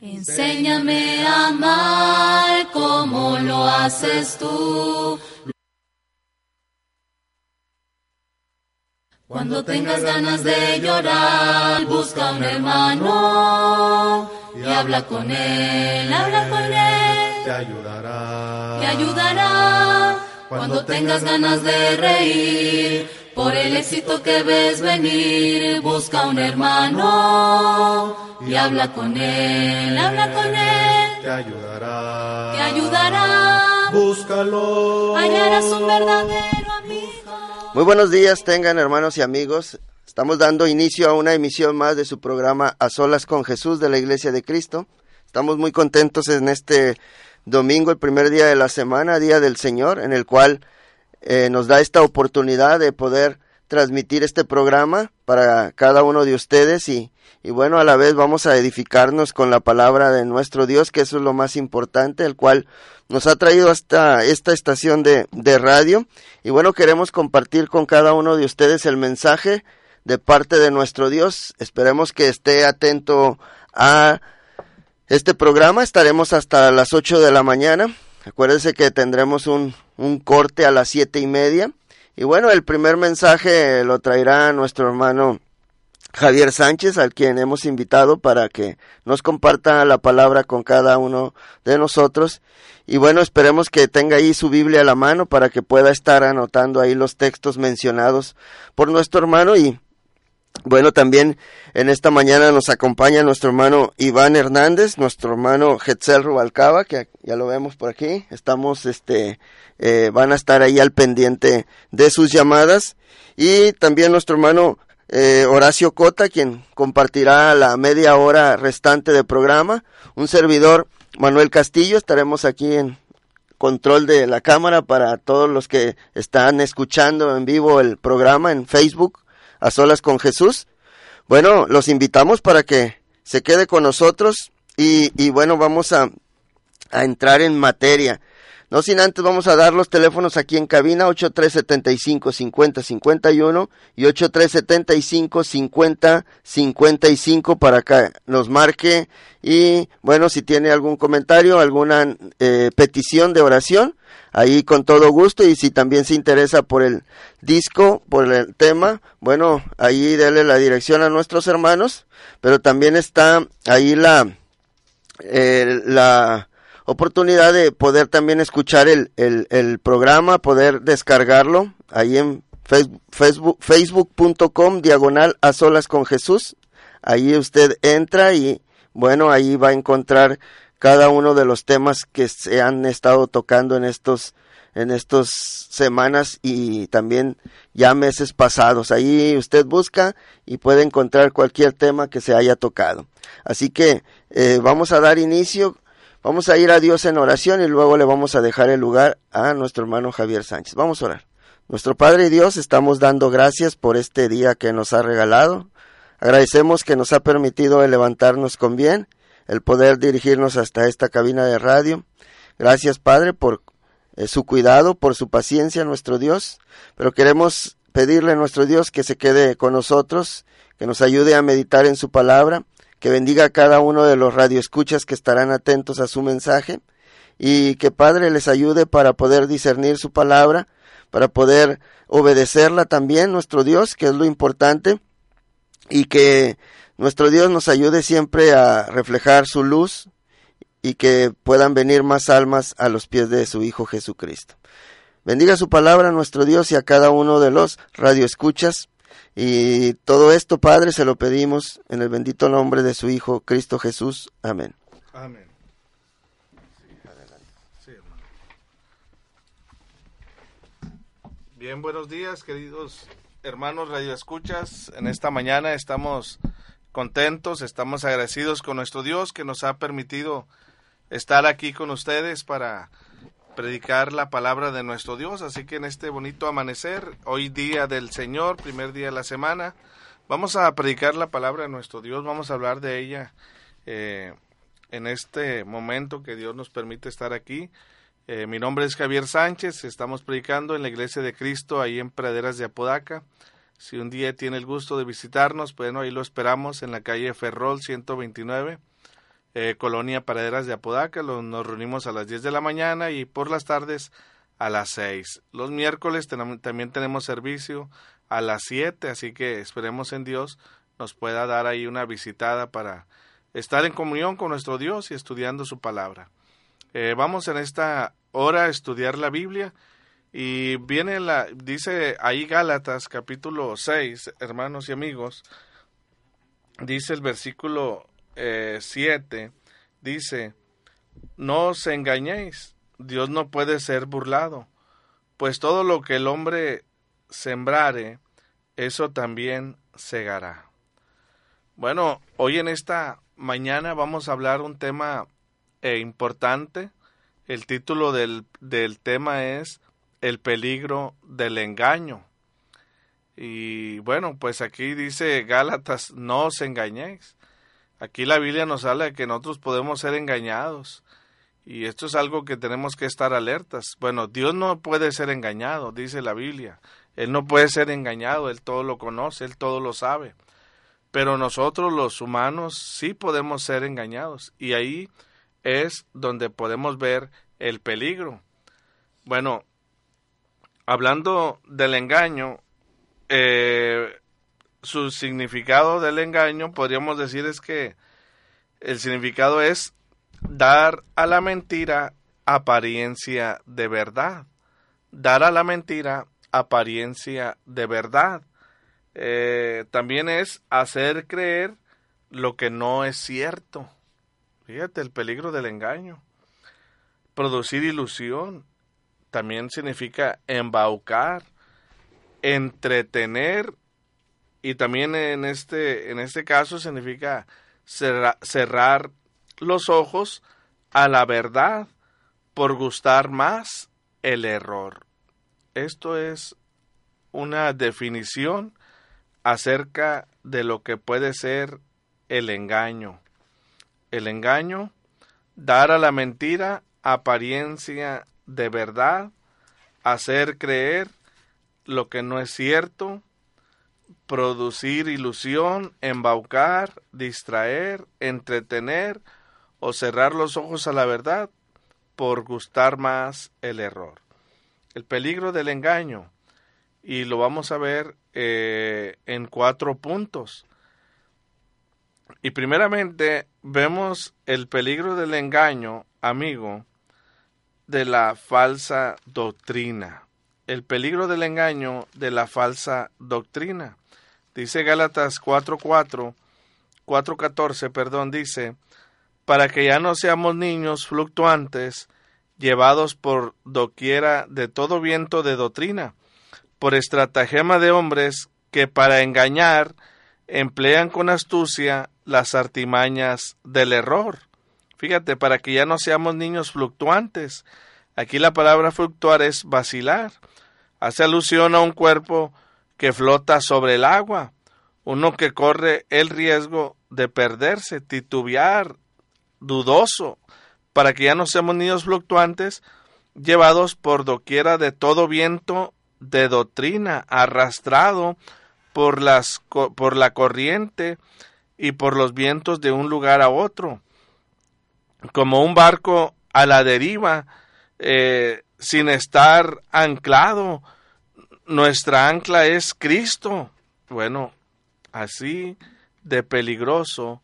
Enséñame a amar como lo haces tú. Cuando tengas ganas de llorar, busca un hermano y habla con él, habla con él. Te ayudará. Te ayudará. Cuando tengas ganas de reír, por el éxito que ves venir, busca un hermano y habla con él, habla con él. Te ayudará. Te ayudará. Búscalo. Hallarás un verdadero amigo. Muy buenos días, tengan hermanos y amigos. Estamos dando inicio a una emisión más de su programa A Solas con Jesús de la Iglesia de Cristo. Estamos muy contentos en este domingo, el primer día de la semana, Día del Señor, en el cual eh, nos da esta oportunidad de poder transmitir este programa para cada uno de ustedes y, y bueno, a la vez vamos a edificarnos con la palabra de nuestro Dios, que eso es lo más importante, el cual nos ha traído hasta esta estación de, de radio. Y bueno, queremos compartir con cada uno de ustedes el mensaje de parte de nuestro Dios. Esperemos que esté atento a este programa. Estaremos hasta las 8 de la mañana. Acuérdense que tendremos un, un corte a las siete y media. Y bueno, el primer mensaje lo traerá nuestro hermano Javier Sánchez, al quien hemos invitado para que nos comparta la palabra con cada uno de nosotros. Y bueno, esperemos que tenga ahí su Biblia a la mano para que pueda estar anotando ahí los textos mencionados por nuestro hermano. Y bueno, también en esta mañana nos acompaña nuestro hermano Iván Hernández, nuestro hermano Hetzel Rubalcaba, que ya lo vemos por aquí. Estamos, este, eh, van a estar ahí al pendiente de sus llamadas. Y también nuestro hermano eh, Horacio Cota, quien compartirá la media hora restante de programa. Un servidor, Manuel Castillo, estaremos aquí en control de la cámara para todos los que están escuchando en vivo el programa en Facebook, a solas con Jesús. Bueno, los invitamos para que se quede con nosotros y, y bueno, vamos a, a entrar en materia. No sin antes vamos a dar los teléfonos aquí en cabina 8375-5051 y 8375-5055 para que nos marque y bueno, si tiene algún comentario, alguna eh, petición de oración, ahí con todo gusto y si también se interesa por el disco, por el tema, bueno, ahí dele la dirección a nuestros hermanos, pero también está ahí la, la, oportunidad de poder también escuchar el, el, programa, poder descargarlo ahí en Facebook, facebook.com diagonal a solas con Jesús. Ahí usted entra y bueno, ahí va a encontrar cada uno de los temas que se han estado tocando en estos en estas semanas y también ya meses pasados. Ahí usted busca y puede encontrar cualquier tema que se haya tocado. Así que eh, vamos a dar inicio Vamos a ir a Dios en oración y luego le vamos a dejar el lugar a nuestro hermano Javier Sánchez. Vamos a orar. Nuestro Padre Dios, estamos dando gracias por este día que nos ha regalado. Agradecemos que nos ha permitido levantarnos con bien, el poder dirigirnos hasta esta cabina de radio. Gracias, Padre, por eh, su cuidado, por su paciencia, nuestro Dios. Pero queremos pedirle a nuestro Dios que se quede con nosotros, que nos ayude a meditar en su palabra que bendiga a cada uno de los radioescuchas que estarán atentos a su mensaje y que Padre les ayude para poder discernir su palabra, para poder obedecerla también, nuestro Dios, que es lo importante, y que nuestro Dios nos ayude siempre a reflejar su luz y que puedan venir más almas a los pies de su Hijo Jesucristo. Bendiga su palabra, nuestro Dios, y a cada uno de los radioescuchas y todo esto, Padre, se lo pedimos en el bendito nombre de su Hijo, Cristo Jesús. Amén. Amén. Bien, buenos días, queridos hermanos radioescuchas. En esta mañana estamos contentos, estamos agradecidos con nuestro Dios que nos ha permitido estar aquí con ustedes para predicar la palabra de nuestro Dios. Así que en este bonito amanecer, hoy día del Señor, primer día de la semana, vamos a predicar la palabra de nuestro Dios, vamos a hablar de ella eh, en este momento que Dios nos permite estar aquí. Eh, mi nombre es Javier Sánchez, estamos predicando en la Iglesia de Cristo ahí en Praderas de Apodaca. Si un día tiene el gusto de visitarnos, bueno, ahí lo esperamos en la calle Ferrol 129 eh, Colonia Paraderas de Apodaca. nos reunimos a las 10 de la mañana y por las tardes a las 6. Los miércoles también tenemos servicio a las 7, así que esperemos en Dios nos pueda dar ahí una visitada para estar en comunión con nuestro Dios y estudiando su palabra. Eh, vamos en esta hora a estudiar la Biblia y viene la, dice ahí Gálatas capítulo 6, hermanos y amigos, dice el versículo 7, eh, dice, no os engañéis, Dios no puede ser burlado, pues todo lo que el hombre sembrare, eso también segará. Bueno, hoy en esta mañana vamos a hablar un tema eh, importante. El título del, del tema es El peligro del engaño. Y bueno, pues aquí dice Gálatas, no os engañéis. Aquí la Biblia nos habla de que nosotros podemos ser engañados. Y esto es algo que tenemos que estar alertas. Bueno, Dios no puede ser engañado, dice la Biblia. Él no puede ser engañado, Él todo lo conoce, Él todo lo sabe. Pero nosotros los humanos sí podemos ser engañados. Y ahí es donde podemos ver el peligro. Bueno, hablando del engaño, eh, su significado del engaño podríamos decir es que el significado es dar a la mentira apariencia de verdad. Dar a la mentira apariencia de verdad. Eh, también es hacer creer lo que no es cierto. Fíjate el peligro del engaño. Producir ilusión también significa embaucar, entretener y también en este, en este caso significa cerrar los ojos a la verdad por gustar más el error. Esto es una definición acerca de lo que puede ser el engaño. El engaño, dar a la mentira apariencia de verdad, hacer creer lo que no es cierto, producir ilusión, embaucar, distraer, entretener o cerrar los ojos a la verdad por gustar más el error. El peligro del engaño, y lo vamos a ver eh, en cuatro puntos. Y primeramente vemos el peligro del engaño, amigo, de la falsa doctrina. El peligro del engaño de la falsa doctrina. Dice Gálatas 4:4, 4:14, perdón, dice, para que ya no seamos niños fluctuantes, llevados por doquiera de todo viento de doctrina, por estratagema de hombres que para engañar emplean con astucia las artimañas del error. Fíjate, para que ya no seamos niños fluctuantes. Aquí la palabra fluctuar es vacilar. Hace alusión a un cuerpo que flota sobre el agua, uno que corre el riesgo de perderse, titubear, dudoso, para que ya no seamos niños fluctuantes, llevados por doquiera de todo viento de doctrina, arrastrado por, las, por la corriente y por los vientos de un lugar a otro, como un barco a la deriva, eh, sin estar anclado. Nuestra ancla es Cristo. Bueno, así de peligroso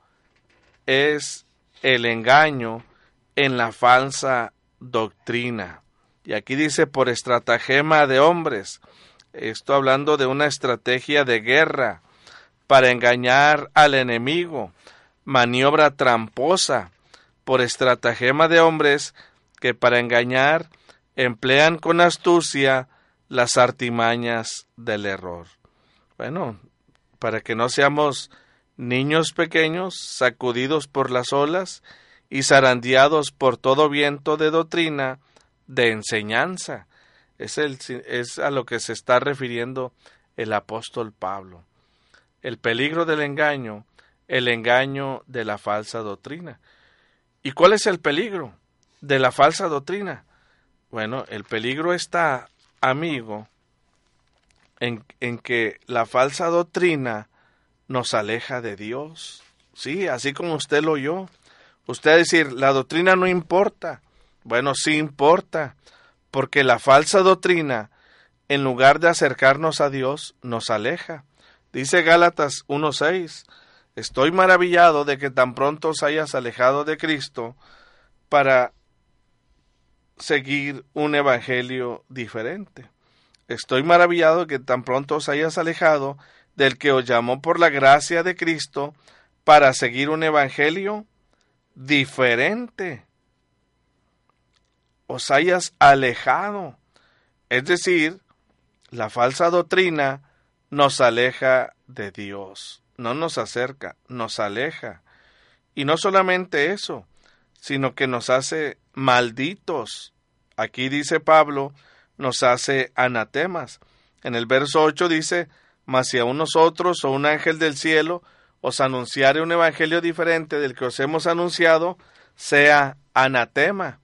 es el engaño en la falsa doctrina. Y aquí dice por estratagema de hombres. Esto hablando de una estrategia de guerra para engañar al enemigo, maniobra tramposa por estratagema de hombres que para engañar emplean con astucia las artimañas del error. Bueno, para que no seamos niños pequeños sacudidos por las olas y zarandeados por todo viento de doctrina, de enseñanza. Es, es a lo que se está refiriendo el apóstol Pablo. El peligro del engaño, el engaño de la falsa doctrina. ¿Y cuál es el peligro de la falsa doctrina? Bueno, el peligro está, amigo, en, en que la falsa doctrina nos aleja de Dios. Sí, así como usted lo oyó, Usted decir, la doctrina no importa. Bueno, sí importa, porque la falsa doctrina, en lugar de acercarnos a Dios, nos aleja. Dice Gálatas 1.6, estoy maravillado de que tan pronto os hayas alejado de Cristo para seguir un evangelio diferente. Estoy maravillado de que tan pronto os hayas alejado del que os llamó por la gracia de Cristo para seguir un evangelio diferente. Os hayas alejado. Es decir, la falsa doctrina nos aleja de Dios. No nos acerca, nos aleja. Y no solamente eso, sino que nos hace malditos. Aquí dice Pablo, nos hace anatemas. En el verso 8 dice, mas si a nosotros o un ángel del cielo os anunciare un evangelio diferente del que os hemos anunciado, sea anatema.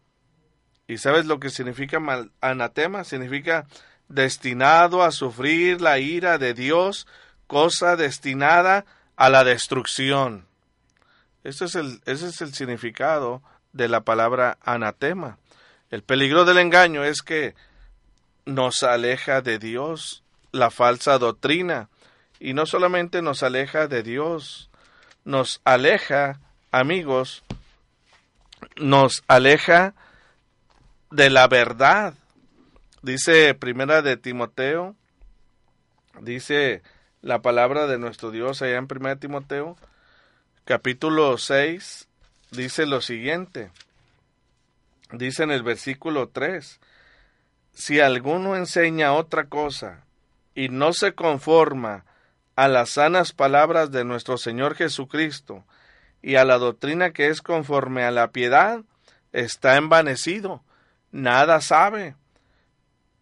¿Y sabes lo que significa mal, anatema? Significa destinado a sufrir la ira de Dios, cosa destinada a la destrucción. Es el, ese es el significado de la palabra anatema. El peligro del engaño es que nos aleja de Dios la falsa doctrina y no solamente nos aleja de Dios, nos aleja, amigos, nos aleja de la verdad. Dice primera de Timoteo, dice la palabra de nuestro Dios allá en primera de Timoteo, capítulo 6, dice lo siguiente. Dice en el versículo 3, si alguno enseña otra cosa y no se conforma a las sanas palabras de nuestro Señor Jesucristo y a la doctrina que es conforme a la piedad, está envanecido, nada sabe,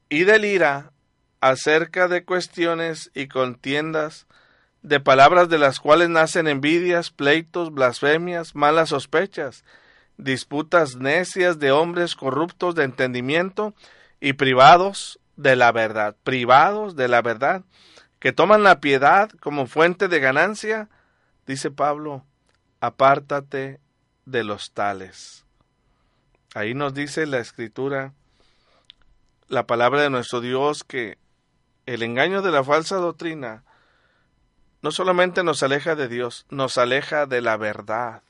y delira acerca de cuestiones y contiendas, de palabras de las cuales nacen envidias, pleitos, blasfemias, malas sospechas, disputas necias de hombres corruptos de entendimiento y privados de la verdad, privados de la verdad, que toman la piedad como fuente de ganancia, dice Pablo, apártate de los tales. Ahí nos dice la escritura, la palabra de nuestro Dios, que el engaño de la falsa doctrina no solamente nos aleja de Dios, nos aleja de la verdad.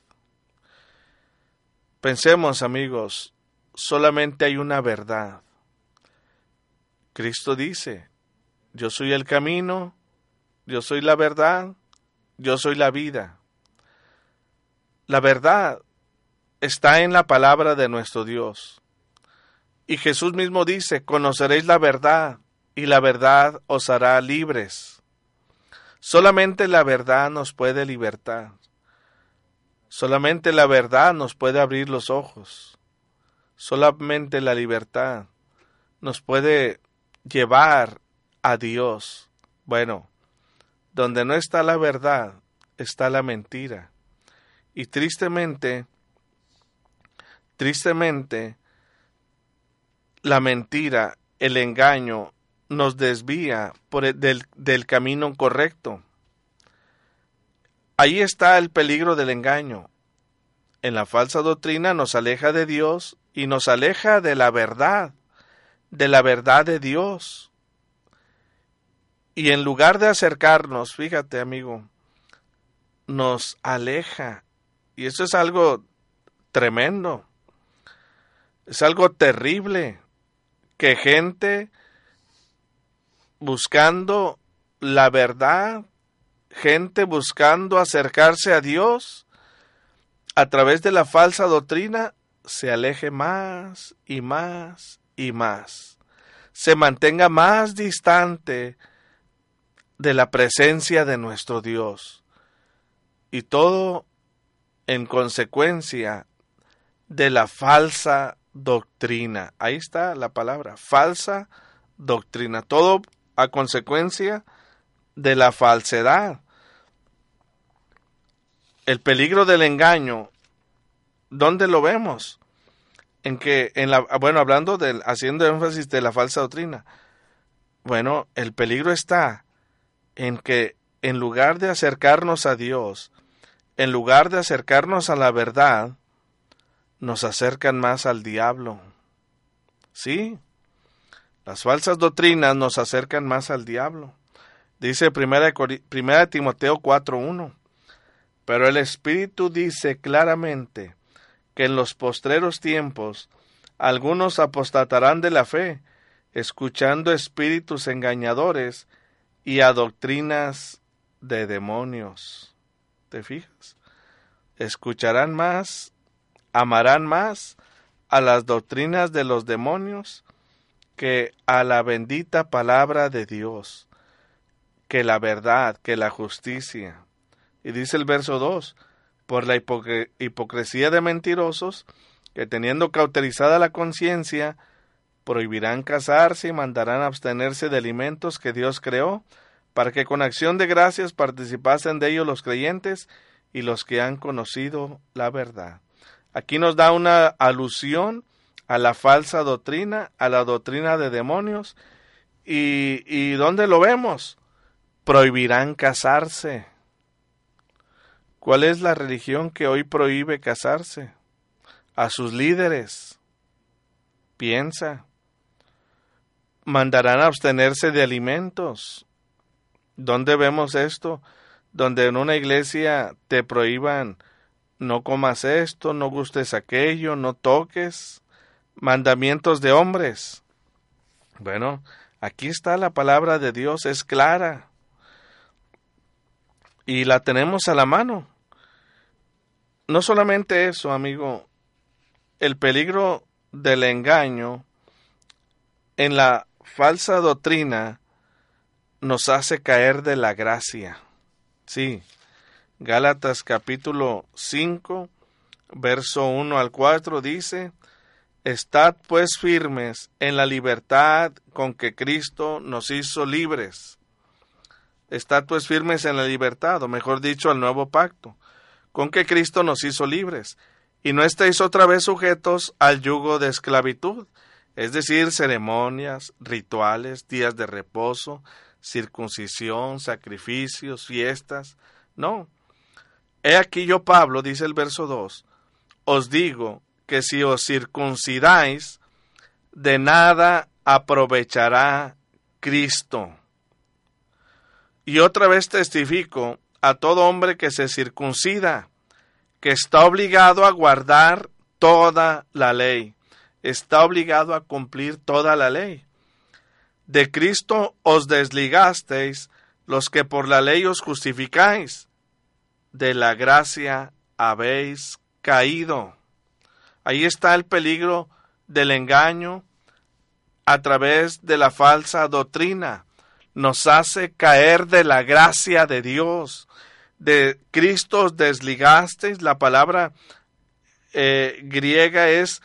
Pensemos, amigos, solamente hay una verdad. Cristo dice, yo soy el camino, yo soy la verdad, yo soy la vida. La verdad está en la palabra de nuestro Dios. Y Jesús mismo dice, conoceréis la verdad y la verdad os hará libres. Solamente la verdad nos puede libertar. Solamente la verdad nos puede abrir los ojos. Solamente la libertad nos puede llevar a Dios. Bueno, donde no está la verdad, está la mentira. Y tristemente, tristemente, la mentira, el engaño, nos desvía del, del camino correcto. Ahí está el peligro del engaño. En la falsa doctrina nos aleja de Dios y nos aleja de la verdad, de la verdad de Dios. Y en lugar de acercarnos, fíjate amigo, nos aleja. Y eso es algo tremendo. Es algo terrible que gente buscando la verdad, gente buscando acercarse a Dios a través de la falsa doctrina, se aleje más y más y más. Se mantenga más distante de la presencia de nuestro Dios. Y todo en consecuencia de la falsa doctrina. Ahí está la palabra, falsa doctrina. Todo a consecuencia de la falsedad. El peligro del engaño, ¿dónde lo vemos? En que, en la, bueno, hablando del, haciendo énfasis de la falsa doctrina. Bueno, el peligro está en que en lugar de acercarnos a Dios, en lugar de acercarnos a la verdad, nos acercan más al diablo. Sí, las falsas doctrinas nos acercan más al diablo. Dice primera, primera Timoteo 4.1. Pero el Espíritu dice claramente que en los postreros tiempos algunos apostatarán de la fe, escuchando espíritus engañadores y a doctrinas de demonios. ¿Te fijas? Escucharán más, amarán más a las doctrinas de los demonios que a la bendita palabra de Dios, que la verdad, que la justicia. Y dice el verso 2, por la hipocresía de mentirosos, que teniendo cauterizada la conciencia, prohibirán casarse y mandarán abstenerse de alimentos que Dios creó, para que con acción de gracias participasen de ellos los creyentes y los que han conocido la verdad. Aquí nos da una alusión a la falsa doctrina, a la doctrina de demonios. ¿Y, y dónde lo vemos? Prohibirán casarse. ¿Cuál es la religión que hoy prohíbe casarse? A sus líderes. Piensa. Mandarán a abstenerse de alimentos. ¿Dónde vemos esto? Donde en una iglesia te prohíban no comas esto, no gustes aquello, no toques, mandamientos de hombres. Bueno, aquí está la palabra de Dios, es clara. Y la tenemos a la mano. No solamente eso, amigo, el peligro del engaño en la falsa doctrina nos hace caer de la gracia. Sí, Gálatas capítulo 5, verso 1 al 4 dice, Estad pues firmes en la libertad con que Cristo nos hizo libres. Estad pues firmes en la libertad, o mejor dicho, al nuevo pacto, con que Cristo nos hizo libres, y no estéis otra vez sujetos al yugo de esclavitud, es decir, ceremonias, rituales, días de reposo, circuncisión, sacrificios, fiestas. No, He aquí yo, Pablo, dice el verso 2, os digo que si os circuncidáis, de nada aprovechará Cristo. Y otra vez testifico a todo hombre que se circuncida, que está obligado a guardar toda la ley, está obligado a cumplir toda la ley. De Cristo os desligasteis los que por la ley os justificáis de la gracia habéis caído. Ahí está el peligro del engaño a través de la falsa doctrina. Nos hace caer de la gracia de Dios. De Cristo desligasteis. La palabra eh, griega es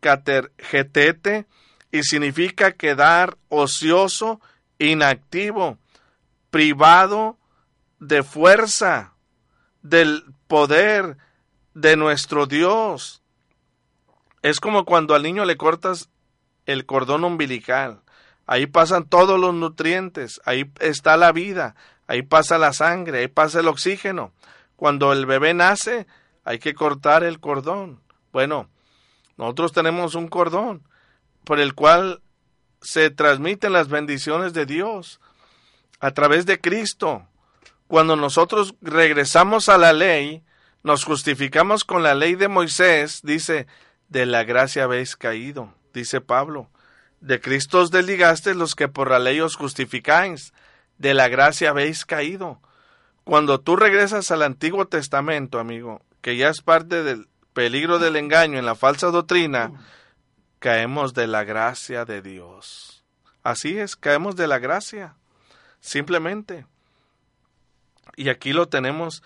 catergetete y significa quedar ocioso, inactivo, privado de fuerza del poder de nuestro Dios. Es como cuando al niño le cortas el cordón umbilical. Ahí pasan todos los nutrientes, ahí está la vida, ahí pasa la sangre, ahí pasa el oxígeno. Cuando el bebé nace, hay que cortar el cordón. Bueno, nosotros tenemos un cordón por el cual se transmiten las bendiciones de Dios a través de Cristo cuando nosotros regresamos a la ley, nos justificamos con la ley de Moisés, dice, de la gracia habéis caído, dice Pablo. De Cristo os desligaste los que por la ley os justificáis, de la gracia habéis caído. Cuando tú regresas al Antiguo Testamento, amigo, que ya es parte del peligro del engaño en la falsa doctrina, caemos de la gracia de Dios. Así es, caemos de la gracia. Simplemente. Y aquí lo tenemos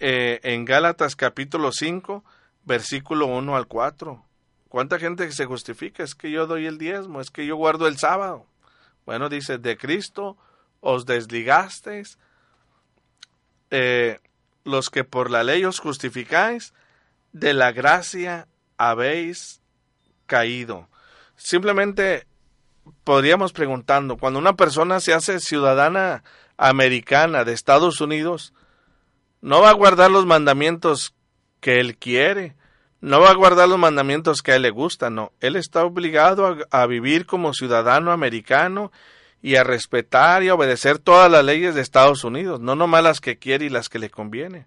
eh, en Gálatas capítulo 5, versículo 1 al 4. ¿Cuánta gente se justifica? Es que yo doy el diezmo, es que yo guardo el sábado. Bueno, dice, de Cristo os desligasteis, eh, los que por la ley os justificáis, de la gracia habéis caído. Simplemente podríamos preguntando, cuando una persona se hace ciudadana americana de Estados Unidos, no va a guardar los mandamientos que él quiere, no va a guardar los mandamientos que a él le gustan, no. Él está obligado a, vivir como ciudadano americano y a respetar y a obedecer todas las leyes de Estados Unidos, no nomás las que quiere y las que le conviene.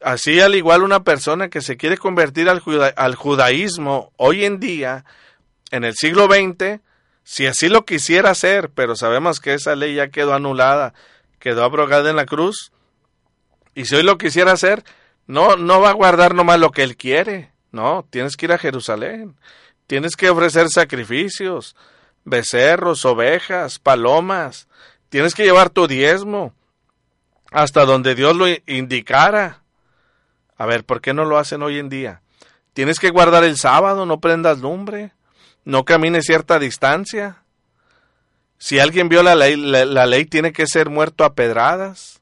Así al igual una persona que se quiere convertir al, al judaísmo hoy en día, en el siglo XX, si así lo quisiera hacer, pero sabemos que esa ley ya quedó anulada, quedó abrogada en la cruz, y si hoy lo quisiera hacer, no, no va a guardar nomás lo que él quiere, no, tienes que ir a Jerusalén, tienes que ofrecer sacrificios, becerros, ovejas, palomas, tienes que llevar tu diezmo hasta donde Dios lo indicara. A ver, ¿por qué no lo hacen hoy en día? Tienes que guardar el sábado, no prendas lumbre, no camines cierta distancia. Si alguien viola la ley, la, ley tiene que ser muerto a pedradas.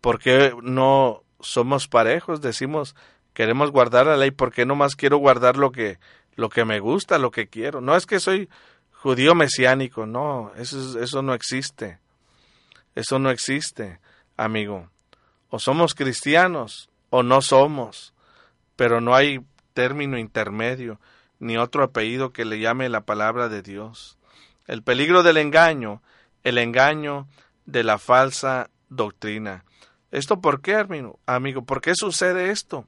¿Por qué no somos parejos? Decimos, queremos guardar la ley, ¿por qué no más quiero guardar lo que, lo que me gusta, lo que quiero? No es que soy judío mesiánico, no, eso, eso no existe. Eso no existe, amigo. O somos cristianos o no somos, pero no hay término intermedio, ni otro apellido que le llame la palabra de Dios. El peligro del engaño, el engaño de la falsa doctrina. ¿Esto por qué, amigo? amigo? ¿Por qué sucede esto?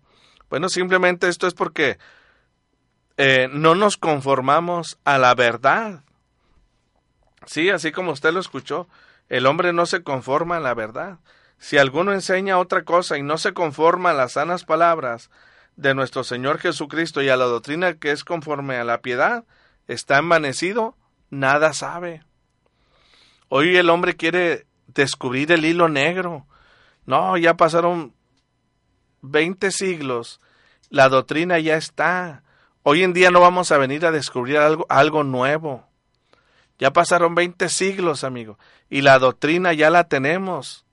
Bueno, simplemente esto es porque eh, no nos conformamos a la verdad. Sí, así como usted lo escuchó, el hombre no se conforma a la verdad. Si alguno enseña otra cosa y no se conforma a las sanas palabras de nuestro Señor Jesucristo y a la doctrina que es conforme a la piedad, está envanecido, nada sabe. Hoy el hombre quiere descubrir el hilo negro. No, ya pasaron veinte siglos, la doctrina ya está. Hoy en día no vamos a venir a descubrir algo, nuevo. Ya pasaron veinte siglos, amigo, y la doctrina ya la tenemos.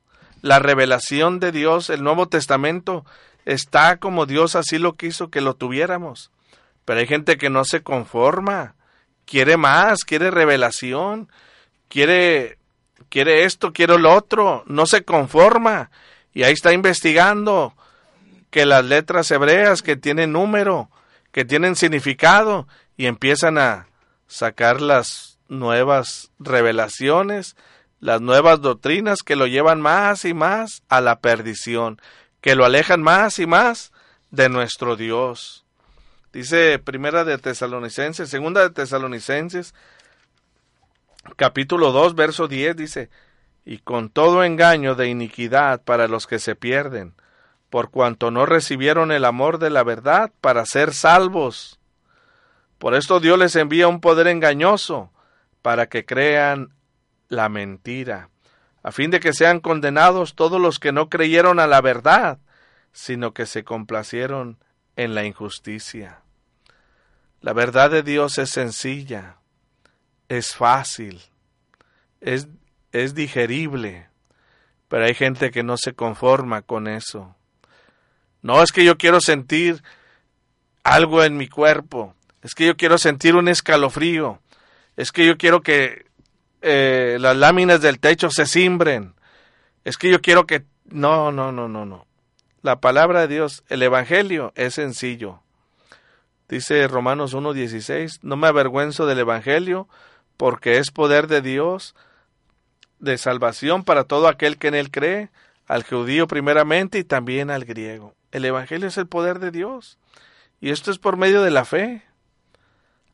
La revelación de Dios, el Nuevo Testamento, está como Dios así lo quiso que lo tuviéramos. Pero hay gente que no se conforma, quiere más, quiere revelación, quiere quiere esto, quiere lo otro, no se conforma y ahí está investigando que las letras hebreas que tienen número, que tienen significado y empiezan a sacar las nuevas revelaciones, las nuevas doctrinas que lo llevan más y más a la perdición que lo alejan más y más de nuestro Dios. Dice Primera de Tesalonicenses, Segunda de Tesalonicenses, capítulo 2, verso 10, dice, y con todo engaño de iniquidad para los que se pierden, por cuanto no recibieron el amor de la verdad para ser salvos. Por esto Dios les envía un poder engañoso, para que crean la mentira a fin de que sean condenados todos los que no creyeron a la verdad, sino que se complacieron en la injusticia. La verdad de Dios es sencilla, es fácil, es, es digerible, pero hay gente que no se conforma con eso. No es que yo quiero sentir algo en mi cuerpo, es que yo quiero sentir un escalofrío, es que yo quiero que eh, las láminas del techo se cimbren. Es que yo quiero que... No, no, no, no, no. La palabra de Dios, el Evangelio es sencillo. Dice Romanos 1.16, no me avergüenzo del Evangelio porque es poder de Dios de salvación para todo aquel que en él cree, al judío primeramente y también al griego. El Evangelio es el poder de Dios. Y esto es por medio de la fe.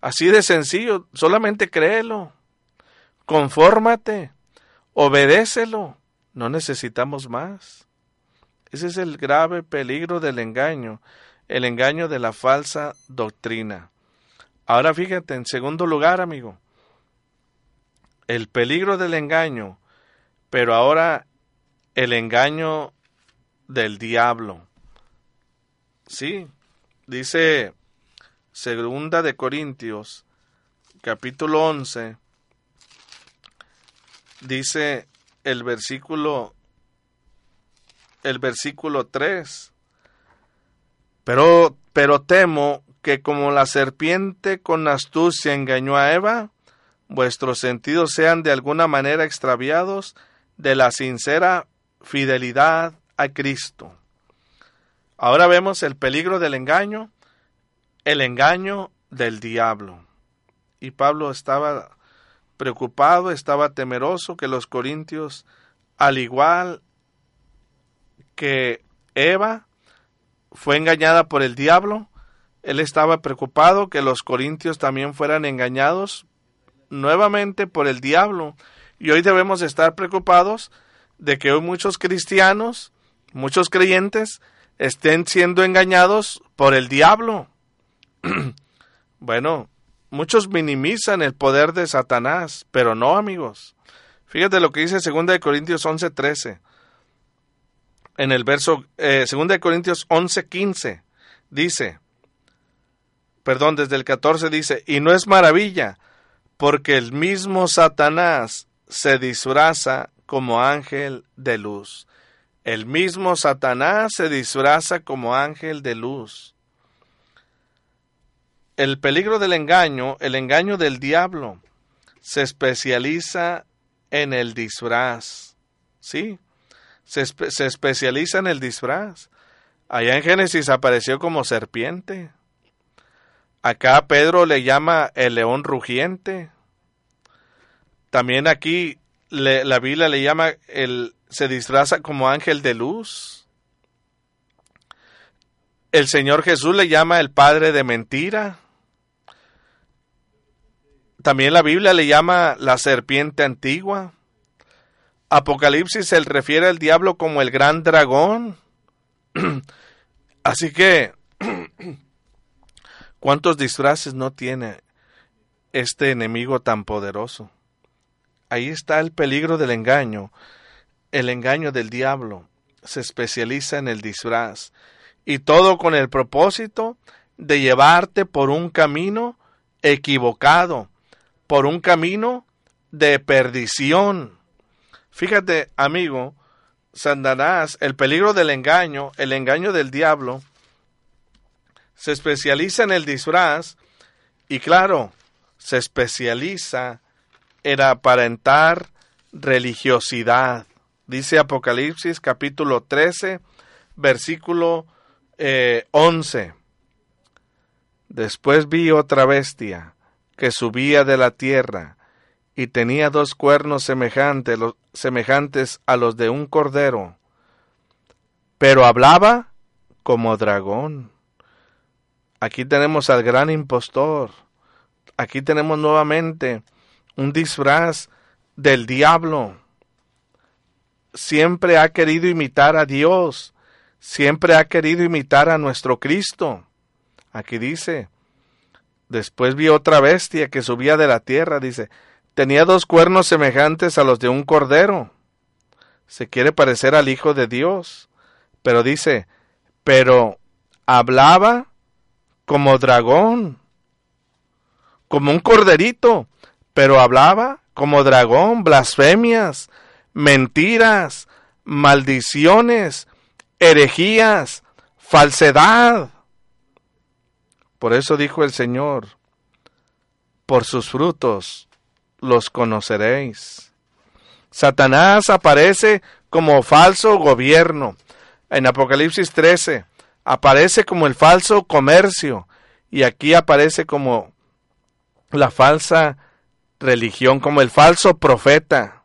Así de sencillo, solamente créelo confórmate, obedécelo, no necesitamos más. Ese es el grave peligro del engaño, el engaño de la falsa doctrina. Ahora fíjate, en segundo lugar, amigo, el peligro del engaño, pero ahora el engaño del diablo. Sí, dice Segunda de Corintios, capítulo 11, dice el versículo el versículo 3. Pero pero temo que como la serpiente con astucia engañó a Eva, vuestros sentidos sean de alguna manera extraviados de la sincera fidelidad a Cristo. Ahora vemos el peligro del engaño, el engaño del diablo. Y Pablo estaba preocupado, estaba temeroso que los corintios, al igual que Eva, fue engañada por el diablo, él estaba preocupado que los corintios también fueran engañados nuevamente por el diablo. Y hoy debemos estar preocupados de que hoy muchos cristianos, muchos creyentes, estén siendo engañados por el diablo. bueno, muchos minimizan el poder de Satanás, pero no, amigos. Fíjate lo que dice 2 Corintios 11:13. En el verso eh, 2 Corintios 11:15 dice, perdón, desde el 14 dice, y no es maravilla, porque el mismo Satanás se disfraza como ángel de luz. El mismo Satanás se disfraza como ángel de luz. El peligro del engaño, el engaño del diablo, se especializa en el disfraz. ¿Sí? Se, se especializa en el disfraz. Allá en Génesis apareció como serpiente. Acá Pedro le llama el león rugiente. También aquí la Biblia le llama el se disfraza como ángel de luz. El Señor Jesús le llama el padre de mentira. También la Biblia le llama la serpiente antigua. Apocalipsis se refiere al diablo como el gran dragón. Así que, ¿cuántos disfraces no tiene este enemigo tan poderoso? Ahí está el peligro del engaño. El engaño del diablo se especializa en el disfraz y todo con el propósito de llevarte por un camino equivocado, por un camino de perdición. Fíjate, amigo, Sandanás, el peligro del engaño, el engaño del diablo, se especializa en el disfraz y claro, se especializa en aparentar religiosidad. Dice Apocalipsis capítulo 13, versículo 11. Eh, Después vi otra bestia que subía de la tierra y tenía dos cuernos semejantes a los de un cordero, pero hablaba como dragón. Aquí tenemos al gran impostor. Aquí tenemos nuevamente un disfraz del diablo. Siempre ha querido imitar a Dios, siempre ha querido imitar a nuestro Cristo. Aquí dice, después vi otra bestia que subía de la tierra, dice, tenía dos cuernos semejantes a los de un cordero. Se quiere parecer al Hijo de Dios, pero dice, pero hablaba como dragón, como un corderito pero hablaba como dragón, blasfemias, mentiras, maldiciones, herejías, falsedad. Por eso dijo el Señor, por sus frutos los conoceréis. Satanás aparece como falso gobierno. En Apocalipsis 13 aparece como el falso comercio y aquí aparece como la falsa religión, como el falso profeta.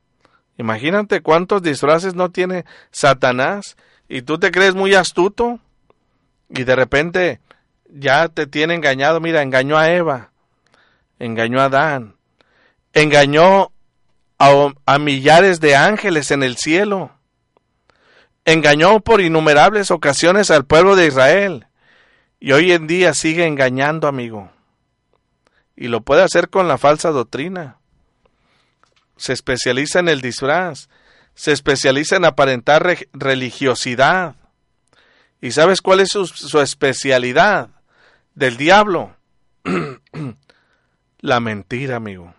Imagínate cuántos disfraces no tiene Satanás y tú te crees muy astuto y de repente ya te tiene engañado. Mira, engañó a Eva, engañó a Adán, engañó a, a millares de ángeles en el cielo, engañó por innumerables ocasiones al pueblo de Israel y hoy en día sigue engañando, amigo y lo puede hacer con la falsa doctrina. Se especializa en el disfraz, se especializa en aparentar religiosidad. ¿Y sabes cuál es su, su especialidad del diablo? la mentira, amigo.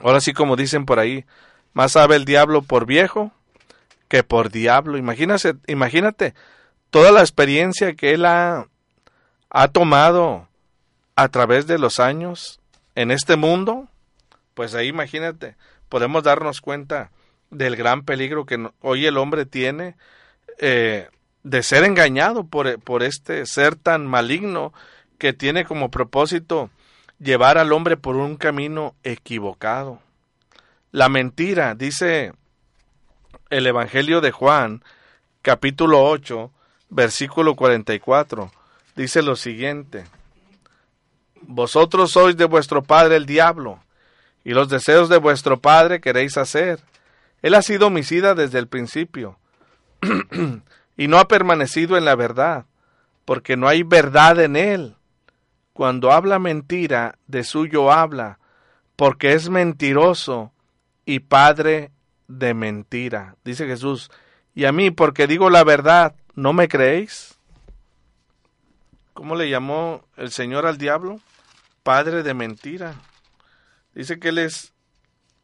Ahora sí, como dicen por ahí, más sabe el diablo por viejo que por diablo. Imagínate, imagínate toda la experiencia que él ha, ha tomado a través de los años en este mundo, pues ahí imagínate, podemos darnos cuenta del gran peligro que hoy el hombre tiene eh, de ser engañado por, por este ser tan maligno que tiene como propósito llevar al hombre por un camino equivocado. La mentira, dice el Evangelio de Juan, capítulo 8, versículo 44, dice lo siguiente. Vosotros sois de vuestro padre el diablo, y los deseos de vuestro padre queréis hacer. Él ha sido homicida desde el principio, y no ha permanecido en la verdad, porque no hay verdad en él. Cuando habla mentira, de suyo habla, porque es mentiroso y padre de mentira. Dice Jesús, y a mí, porque digo la verdad, ¿no me creéis? ¿Cómo le llamó el Señor al diablo? Padre de mentira. Dice que él es,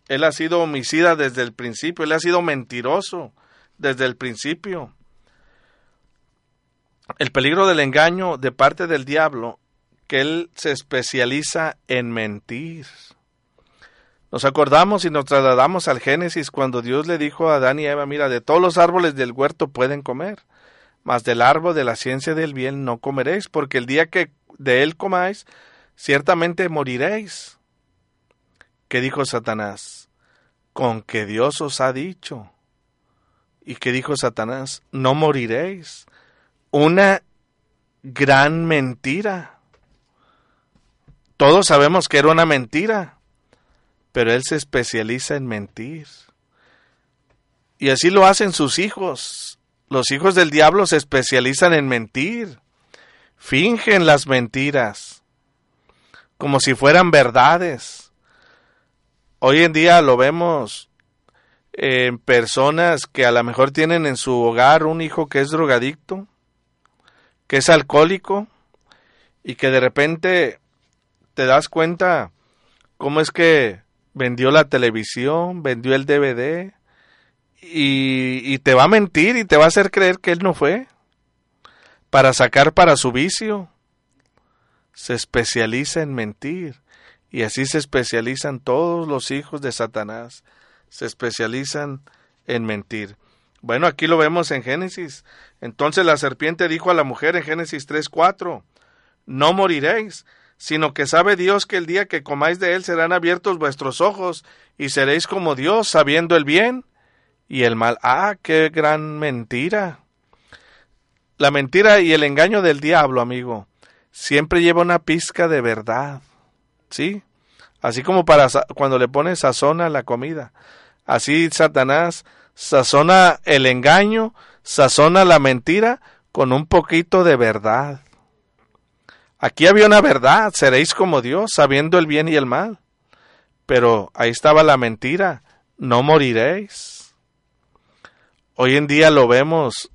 él ha sido homicida desde el principio, él ha sido mentiroso desde el principio. El peligro del engaño de parte del diablo que él se especializa en mentir. Nos acordamos y nos trasladamos al Génesis cuando Dios le dijo a Adán y Eva, mira, de todos los árboles del huerto pueden comer, mas del árbol de la ciencia del bien no comeréis, porque el día que de él comáis, ciertamente moriréis. ¿Qué dijo Satanás? Con que Dios os ha dicho. ¿Y qué dijo Satanás? No moriréis. Una gran mentira. Todos sabemos que era una mentira, pero él se especializa en mentir. Y así lo hacen sus hijos. Los hijos del diablo se especializan en mentir. Fingen las mentiras como si fueran verdades. Hoy en día lo vemos en personas que a lo mejor tienen en su hogar un hijo que es drogadicto, que es alcohólico y que de repente te das cuenta cómo es que vendió la televisión, vendió el DVD y, y, te va a mentir y te va a hacer creer que él no fue para sacar para su vicio. Se especializa en mentir y así se especializan todos los hijos de Satanás. Se especializan en mentir. Bueno, aquí lo vemos en Génesis. Entonces la serpiente dijo a la mujer en Génesis 3:4, no moriréis, sino que sabe Dios que el día que comáis de él serán abiertos vuestros ojos y seréis como Dios, sabiendo el bien y el mal. Ah, qué gran mentira. La mentira y el engaño del diablo, amigo, siempre lleva una pizca de verdad. ¿Sí? Así como para cuando le pones sazón a la comida. Así Satanás sazona el engaño, sazona la mentira con un poquito de verdad. Aquí había una verdad, seréis como Dios, sabiendo el bien y el mal. Pero ahí estaba la mentira, no moriréis. Hoy en día lo vemos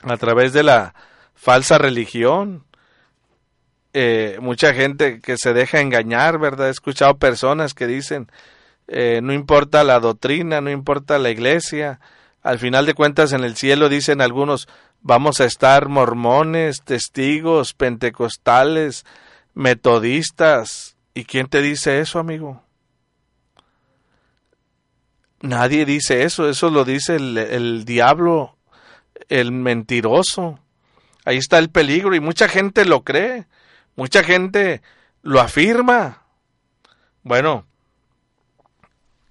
a través de la falsa religión. Eh, mucha gente que se deja engañar, ¿verdad? He escuchado personas que dicen, eh, no importa la doctrina, no importa la iglesia, al final de cuentas en el cielo dicen algunos, Vamos a estar mormones, testigos, pentecostales, metodistas. ¿Y quién te dice eso, amigo? Nadie dice eso, eso lo dice el, el diablo, el mentiroso. Ahí está el peligro y mucha gente lo cree, mucha gente lo afirma. Bueno,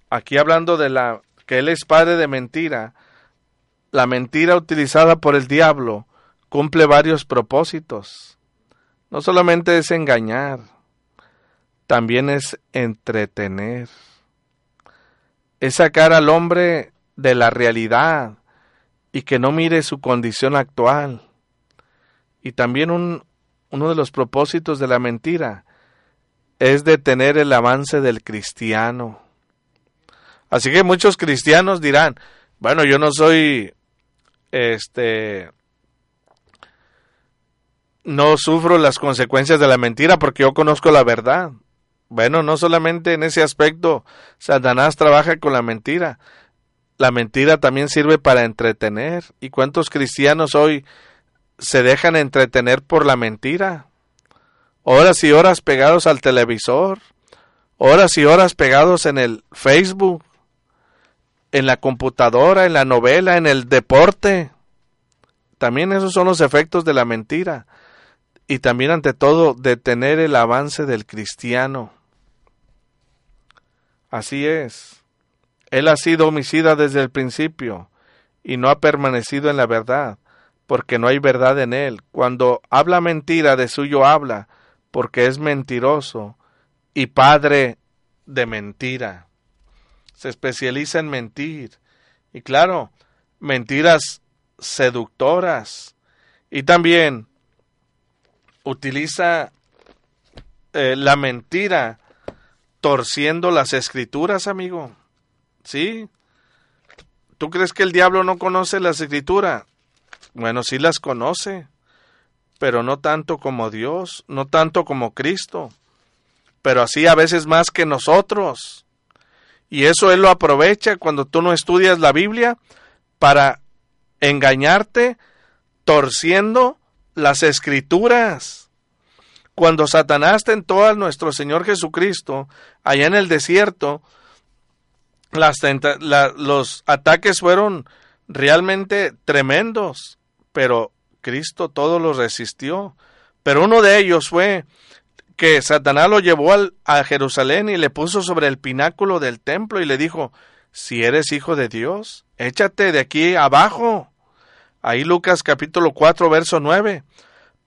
aquí hablando de la que él es padre de mentira, la mentira utilizada por el diablo cumple varios propósitos. No solamente es engañar, también es entretener. Es sacar al hombre de la realidad y que no mire su condición actual. Y también un, uno de los propósitos de la mentira es detener el avance del cristiano. Así que muchos cristianos dirán, bueno, yo no soy este no sufro las consecuencias de la mentira porque yo conozco la verdad. Bueno, no solamente en ese aspecto Satanás trabaja con la mentira. La mentira también sirve para entretener. ¿Y cuántos cristianos hoy se dejan entretener por la mentira? Horas y horas pegados al televisor, horas y horas pegados en el Facebook, en la computadora, en la novela, en el deporte. También esos son los efectos de la mentira. y también ante todo detener el avance del cristiano. Así es. Él ha sido homicida desde el principio y no ha permanecido en la verdad, porque no hay verdad en él. Cuando habla mentira, de suyo habla, porque es mentiroso y padre de mentira. Se especializa en mentir. Y claro, mentiras seductoras. Y también utiliza eh, la mentira torciendo las escrituras, amigo. ¿Sí? ¿Tú crees que el diablo no conoce las escrituras? Bueno, sí las conoce, pero no tanto como Dios, no tanto como Cristo, pero así a veces más que nosotros. Y eso Él lo aprovecha cuando tú no estudias la Biblia para engañarte torciendo las escrituras. Cuando Satanás tentó a nuestro Señor Jesucristo allá en el desierto, las los ataques fueron realmente tremendos, pero Cristo todo lo resistió. Pero uno de ellos fue que Satanás lo llevó al, a Jerusalén y le puso sobre el pináculo del templo y le dijo, si eres hijo de Dios, échate de aquí abajo. Ahí Lucas capítulo 4 verso 9.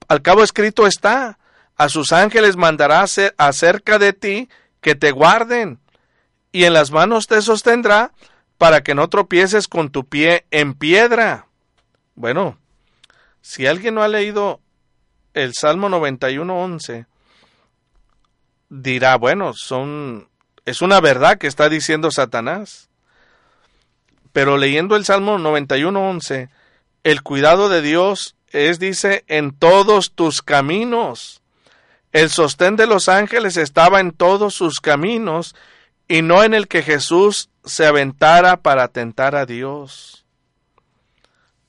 Al cabo escrito está, a sus ángeles mandará acerca de ti que te guarden, y en las manos te sostendrá para que no tropieces con tu pie en piedra. Bueno, si alguien no ha leído el Salmo 91.11, dirá, bueno, son, es una verdad que está diciendo Satanás. Pero leyendo el Salmo 91.11, el cuidado de Dios es, dice, en todos tus caminos. El sostén de los ángeles estaba en todos sus caminos y no en el que Jesús se aventara para tentar a Dios.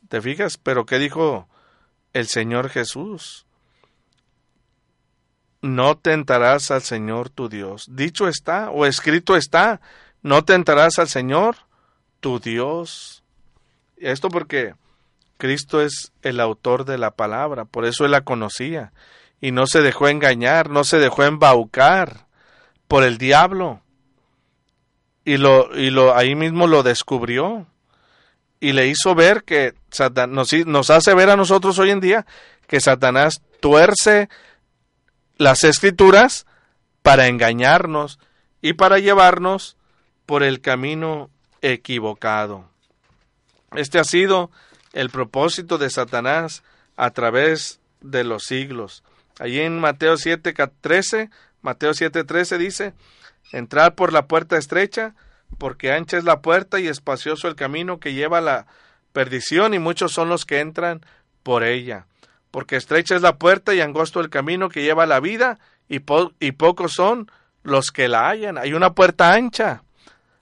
¿Te fijas? Pero ¿qué dijo el Señor Jesús? No tentarás al Señor tu Dios. Dicho está, o escrito está, no tentarás al Señor tu Dios. Esto porque Cristo es el autor de la palabra, por eso él la conocía y no se dejó engañar, no se dejó embaucar por el diablo. Y lo, y lo ahí mismo lo descubrió y le hizo ver que nos, nos hace ver a nosotros hoy en día que Satanás tuerce las escrituras para engañarnos y para llevarnos por el camino equivocado. Este ha sido el propósito de Satanás a través de los siglos. Allí en Mateo 7:13, Mateo 7:13 dice, "Entrad por la puerta estrecha, porque ancha es la puerta y espacioso el camino que lleva a la perdición y muchos son los que entran por ella. Porque estrecha es la puerta y angosto el camino que lleva a la vida y, y pocos son los que la hallan. Hay una puerta ancha,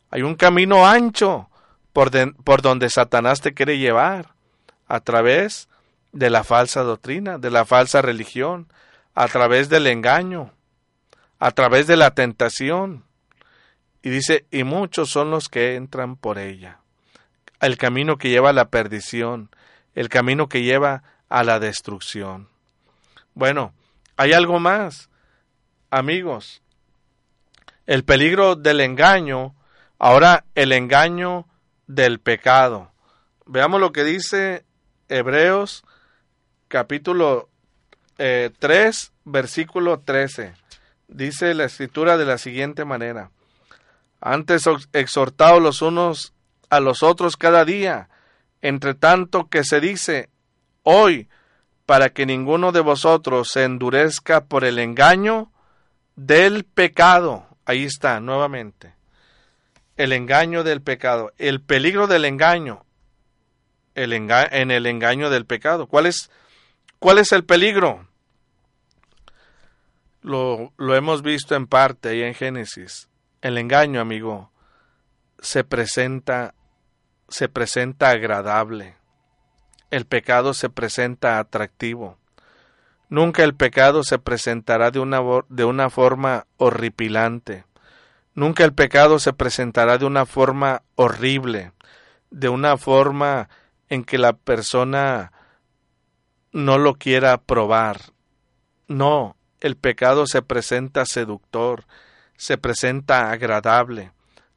hay un camino ancho por, por donde Satanás te quiere llevar a través de la falsa doctrina, de la falsa religión, a través del engaño, a través de la tentación. Y dice, y muchos son los que entran por ella. El camino que lleva a la perdición, el camino que lleva a la destrucción. Bueno, hay algo más, amigos. El peligro del engaño, ahora el engaño del pecado. Veamos lo que dice Hebreos capítulo 3, eh, versículo 13. Dice la escritura de la siguiente manera. Antes exhortados los unos a los otros cada día, entre tanto que se dice hoy, para que ninguno de vosotros se endurezca por el engaño del pecado. Ahí está, nuevamente. El engaño del pecado. El peligro del engaño el en el engaño del pecado. ¿Cuál es, cuál es el peligro? Lo, lo hemos visto en parte ahí en Génesis. El engaño, amigo, se presenta, se presenta agradable. El pecado se presenta atractivo. Nunca el pecado se presentará de una, de una forma horripilante. Nunca el pecado se presentará de una forma horrible, de una forma en que la persona no lo quiera probar. No, el pecado se presenta seductor, se presenta agradable.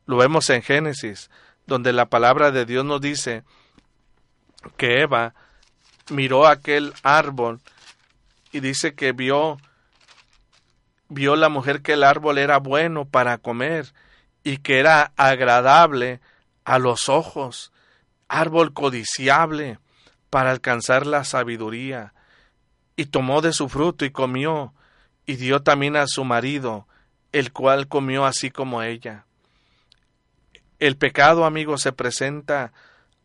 Lo vemos en Génesis, donde la palabra de Dios nos dice que Eva miró aquel árbol y dice que vio vio la mujer que el árbol era bueno para comer y que era agradable a los ojos, árbol codiciable para alcanzar la sabiduría, y tomó de su fruto y comió, y dio también a su marido, el cual comió así como ella. El pecado, amigo, se presenta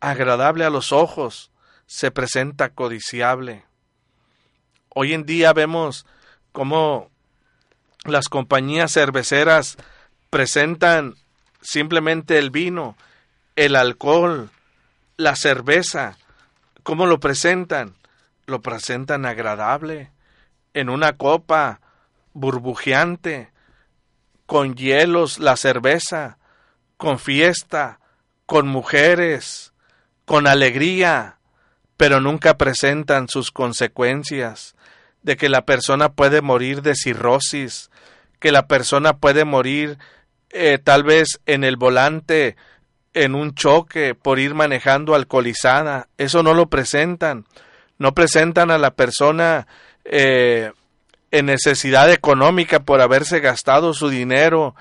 agradable a los ojos, se presenta codiciable. Hoy en día vemos cómo las compañías cerveceras presentan simplemente el vino, el alcohol, la cerveza. ¿Cómo lo presentan? Lo presentan agradable, en una copa burbujeante, con hielos la cerveza, con fiesta, con mujeres, con alegría, pero nunca presentan sus consecuencias de que la persona puede morir de cirrosis, que la persona puede morir eh, tal vez en el volante en un choque por ir manejando alcoholizada. Eso no lo presentan. No presentan a la persona eh, en necesidad económica por haberse gastado su dinero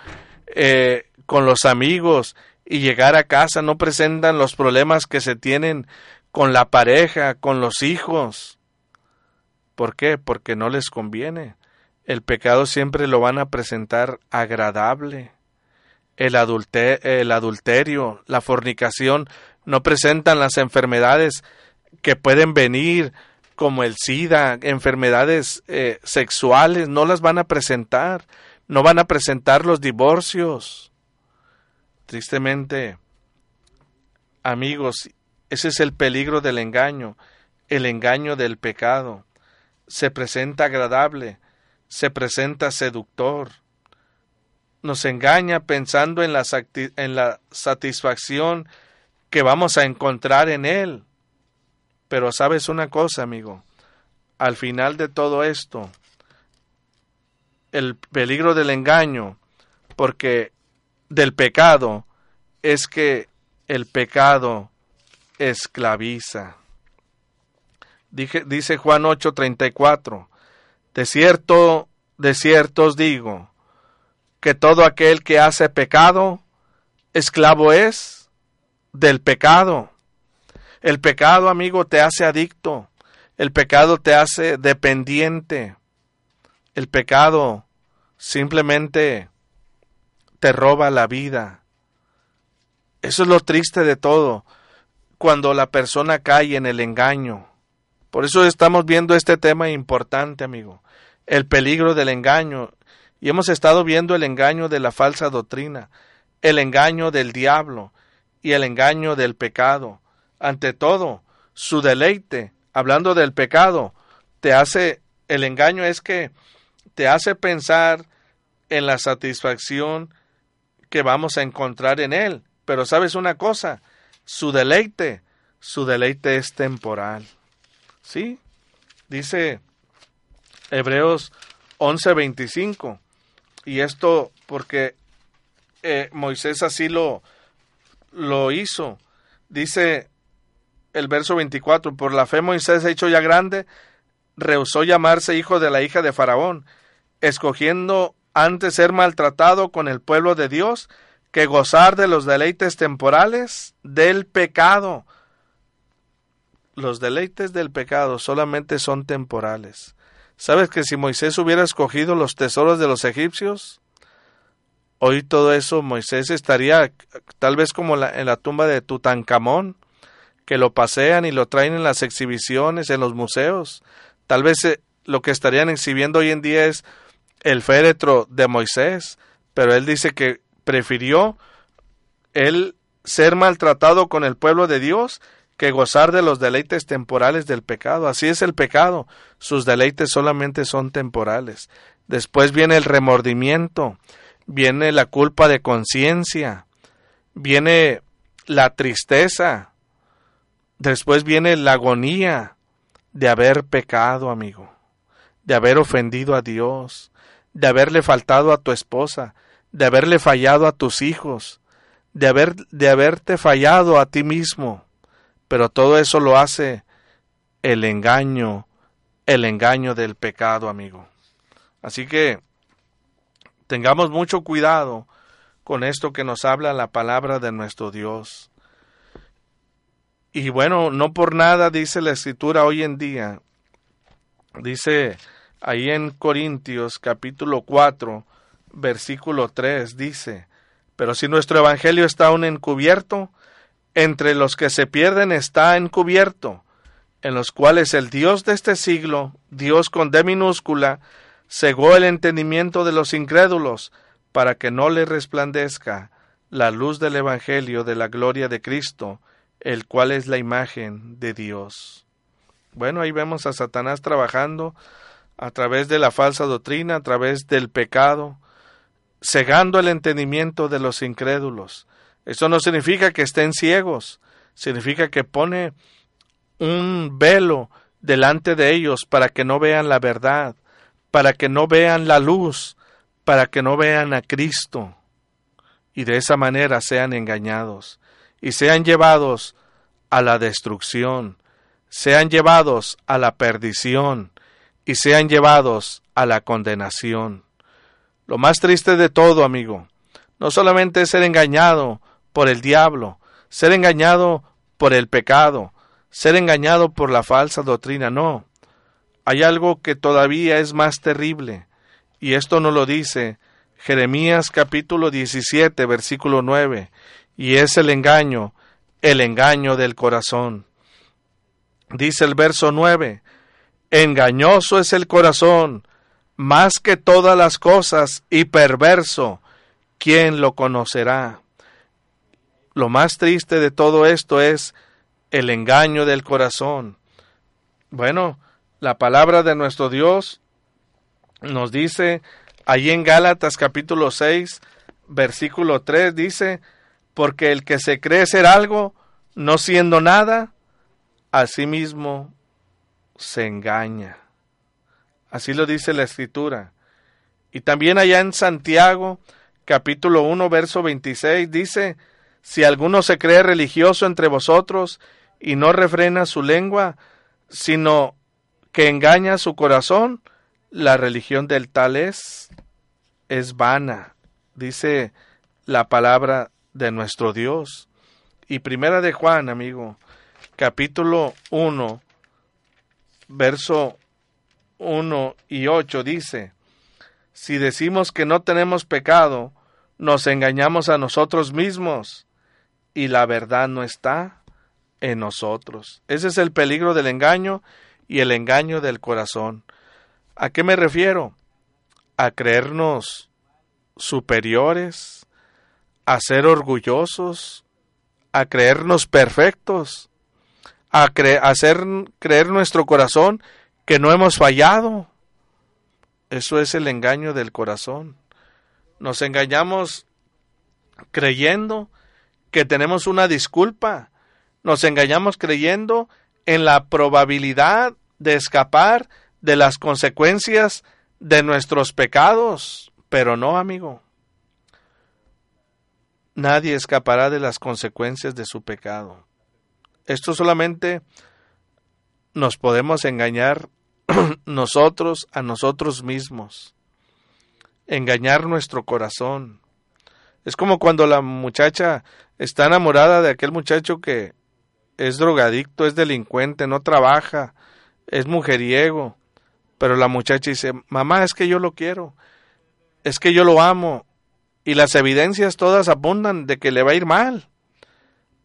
eh, con los amigos y llegar a casa. No presentan los problemas que se tienen con la pareja, con los hijos. ¿Por qué? Porque no les conviene. El pecado siempre lo van a presentar agradable. El, adulterio, la fornicación, no presentan las enfermedades que pueden venir como el SIDA, enfermedades eh, sexuales, no las van a presentar, no van a presentar los divorcios. Tristemente, amigos, ese es el peligro del engaño, el engaño del pecado se presenta agradable, se presenta seductor, nos engaña pensando en la, en la satisfacción que vamos a encontrar en Él. Pero sabes una cosa, amigo, al final de todo esto, el peligro del engaño, porque del pecado, es que el pecado esclaviza dice Juan 8:34, de cierto, de cierto os digo, que todo aquel que hace pecado, esclavo es del pecado. El pecado, amigo, te hace adicto. El pecado te hace dependiente. El pecado simplemente te roba la vida. Eso es lo triste de todo, cuando la persona cae en el engaño. Por eso estamos viendo este tema importante, amigo, el peligro del engaño. Y hemos estado viendo el engaño de la falsa doctrina, el engaño del diablo y el engaño del pecado. Ante todo, su deleite, hablando del pecado, te hace, el engaño es que te hace pensar en la satisfacción que vamos a encontrar en él. Pero sabes una cosa, su deleite, su deleite es temporal. Sí, dice Hebreos 11:25. Y esto porque eh, Moisés así lo, lo hizo. Dice el verso 24, por la fe Moisés hecho ya grande, rehusó llamarse hijo de la hija de Faraón, escogiendo antes ser maltratado con el pueblo de Dios que gozar de los deleites temporales del pecado los deleites del pecado solamente son temporales. ¿Sabes que si Moisés hubiera escogido los tesoros de los egipcios, hoy todo eso Moisés estaría tal vez como en la tumba de Tutankamón, que lo pasean y lo traen en las exhibiciones, en los museos. Tal vez eh, lo que estarían exhibiendo hoy en día es el féretro de Moisés, pero él dice que prefirió él ser maltratado con el pueblo de Dios que gozar de los deleites temporales del pecado. Así es el pecado, sus deleites solamente son temporales. Después viene el remordimiento, viene la culpa de conciencia, viene la tristeza, después viene la agonía de haber pecado, amigo, de haber ofendido a Dios, de haberle faltado a tu esposa, de haberle fallado a tus hijos, de, haber, de haberte fallado a ti mismo. Pero todo eso lo hace el engaño, el engaño del pecado, amigo. Así que tengamos mucho cuidado con esto que nos habla la palabra de nuestro Dios. Y bueno, no por nada dice la escritura hoy en día, dice ahí en Corintios capítulo 4, versículo 3, dice, pero si nuestro Evangelio está aún encubierto, entre los que se pierden está encubierto, en los cuales el Dios de este siglo, Dios con D minúscula, cegó el entendimiento de los incrédulos, para que no le resplandezca la luz del Evangelio de la gloria de Cristo, el cual es la imagen de Dios. Bueno, ahí vemos a Satanás trabajando a través de la falsa doctrina, a través del pecado, cegando el entendimiento de los incrédulos. Eso no significa que estén ciegos, significa que pone un velo delante de ellos para que no vean la verdad, para que no vean la luz, para que no vean a Cristo y de esa manera sean engañados y sean llevados a la destrucción, sean llevados a la perdición y sean llevados a la condenación. Lo más triste de todo, amigo, no solamente es ser engañado por el diablo, ser engañado por el pecado, ser engañado por la falsa doctrina, no. Hay algo que todavía es más terrible, y esto nos lo dice Jeremías capítulo 17, versículo 9, y es el engaño, el engaño del corazón. Dice el verso 9, engañoso es el corazón, más que todas las cosas, y perverso, ¿quién lo conocerá? Lo más triste de todo esto es el engaño del corazón. Bueno, la palabra de nuestro Dios nos dice Allí en Gálatas capítulo 6, versículo 3 dice, porque el que se cree ser algo, no siendo nada, a sí mismo se engaña. Así lo dice la escritura. Y también allá en Santiago, capítulo 1, verso 26, dice, si alguno se cree religioso entre vosotros y no refrena su lengua, sino que engaña su corazón, la religión del tal es, es vana, dice la palabra de nuestro Dios. Y primera de Juan, amigo, capítulo 1, verso 1 y 8 dice, si decimos que no tenemos pecado, nos engañamos a nosotros mismos y la verdad no está en nosotros. Ese es el peligro del engaño y el engaño del corazón. ¿A qué me refiero? A creernos superiores, a ser orgullosos, a creernos perfectos, a hacer creer nuestro corazón que no hemos fallado. Eso es el engaño del corazón. Nos engañamos creyendo que tenemos una disculpa. Nos engañamos creyendo en la probabilidad de escapar de las consecuencias de nuestros pecados, pero no, amigo. Nadie escapará de las consecuencias de su pecado. Esto solamente nos podemos engañar nosotros a nosotros mismos, engañar nuestro corazón. Es como cuando la muchacha está enamorada de aquel muchacho que es drogadicto, es delincuente, no trabaja, es mujeriego, pero la muchacha dice, mamá, es que yo lo quiero, es que yo lo amo, y las evidencias todas abundan de que le va a ir mal.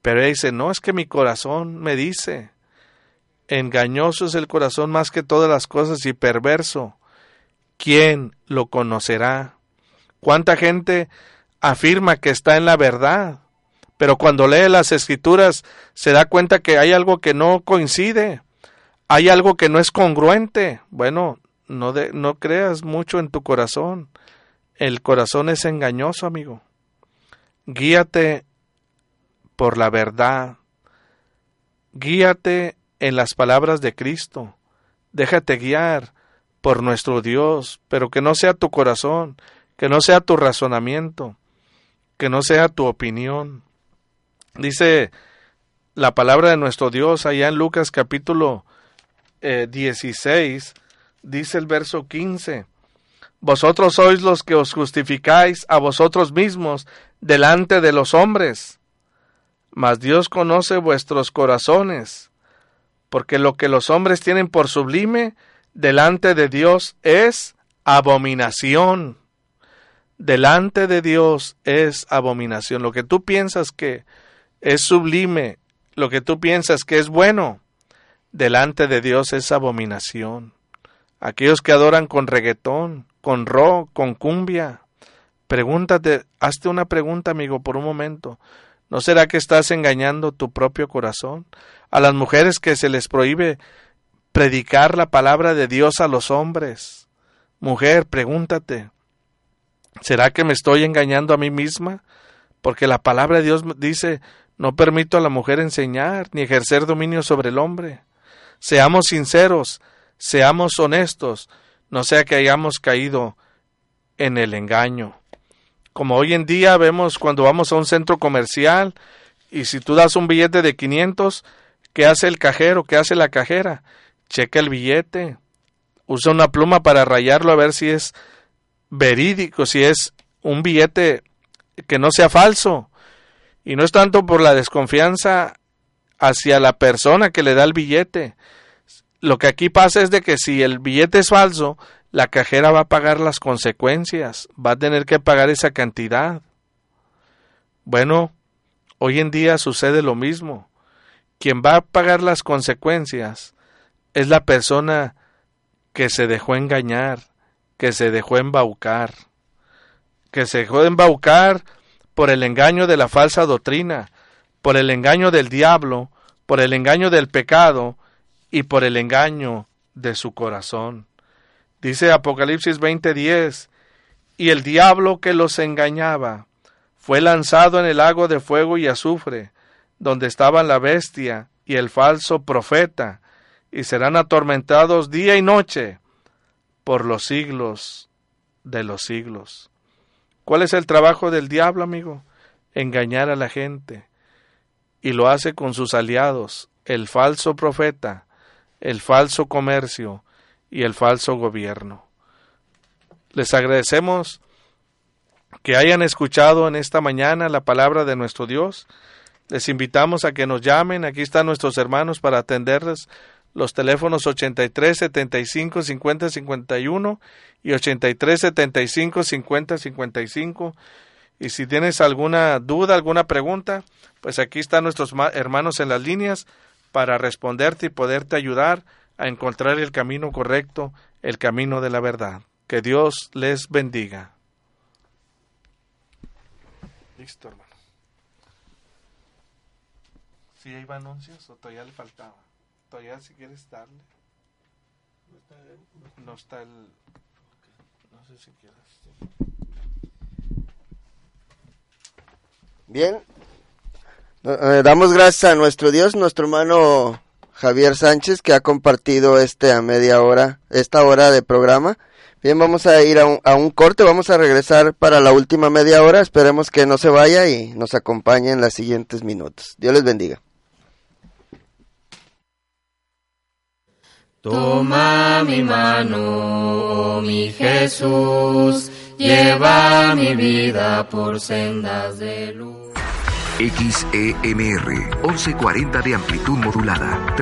Pero ella dice, no, es que mi corazón me dice, engañoso es el corazón más que todas las cosas y perverso. ¿Quién lo conocerá? ¿Cuánta gente afirma que está en la verdad? Pero cuando lee las escrituras se da cuenta que hay algo que no coincide hay algo que no es congruente. Bueno, no, de, no creas mucho en tu corazón. El corazón es engañoso, amigo. Guíate por la verdad. Guíate en las palabras de Cristo. Déjate guiar por nuestro Dios, pero que no sea tu corazón, que no sea tu razonamiento, que no sea tu opinión. Dice la palabra de nuestro Dios allá en Lucas capítulo 16, eh, dice el verso 15, Vosotros sois los que os justificáis a vosotros mismos delante de los hombres, mas Dios conoce vuestros corazones, porque lo que los hombres tienen por sublime delante de Dios es abominación. Delante de Dios es abominación. Lo que tú piensas que es sublime, lo que tú piensas que es bueno, delante de Dios es abominación. Aquellos que adoran con reggaetón, con rock, con cumbia, pregúntate, hazte una pregunta, amigo, por un momento. ¿No será que estás engañando tu propio corazón? A las mujeres que se les prohíbe predicar la palabra de Dios a los hombres. Mujer, pregúntate, ¿será que me estoy engañando a mí misma? Porque la palabra de Dios dice, no permito a la mujer enseñar ni ejercer dominio sobre el hombre. Seamos sinceros, seamos honestos, no sea que hayamos caído en el engaño. Como hoy en día vemos cuando vamos a un centro comercial y si tú das un billete de 500, ¿qué hace el cajero? ¿Qué hace la cajera? checa el billete, usa una pluma para rayarlo a ver si es verídico, si es un billete que no sea falso. Y no es tanto por la desconfianza hacia la persona que le da el billete. Lo que aquí pasa es de que si el billete es falso, la cajera va a pagar las consecuencias, va a tener que pagar esa cantidad. Bueno, hoy en día sucede lo mismo. Quien va a pagar las consecuencias es la persona que se dejó engañar, que se dejó embaucar, que se dejó embaucar por el engaño de la falsa doctrina, por el engaño del diablo, por el engaño del pecado y por el engaño de su corazón. Dice Apocalipsis 20:10, y el diablo que los engañaba fue lanzado en el lago de fuego y azufre, donde estaban la bestia y el falso profeta, y serán atormentados día y noche por los siglos de los siglos. ¿Cuál es el trabajo del diablo, amigo? Engañar a la gente. Y lo hace con sus aliados, el falso profeta, el falso comercio y el falso gobierno. Les agradecemos que hayan escuchado en esta mañana la palabra de nuestro Dios. Les invitamos a que nos llamen. Aquí están nuestros hermanos para atenderles los teléfonos 83 75 50 51 y 83 75 50 55. Y si tienes alguna duda, alguna pregunta, pues aquí están nuestros hermanos en las líneas para responderte y poderte ayudar a encontrar el camino correcto, el camino de la verdad. Que Dios les bendiga. Listo, hermano. ¿Sí iba anuncios o todavía le faltaba? todavía si quieres darle. No está el... No sé si quieres. Bien. Eh, damos gracias a nuestro Dios, nuestro hermano Javier Sánchez, que ha compartido este a media hora, esta hora de programa. Bien, vamos a ir a un, corte, vamos a regresar para la última media hora. Esperemos que no se vaya y nos acompañe en los siguientes minutos. Dios les bendiga. Toma mi mano, mi Jesús, lleva mi vida por sendas de luz. XEMR, 1140 de amplitud modulada.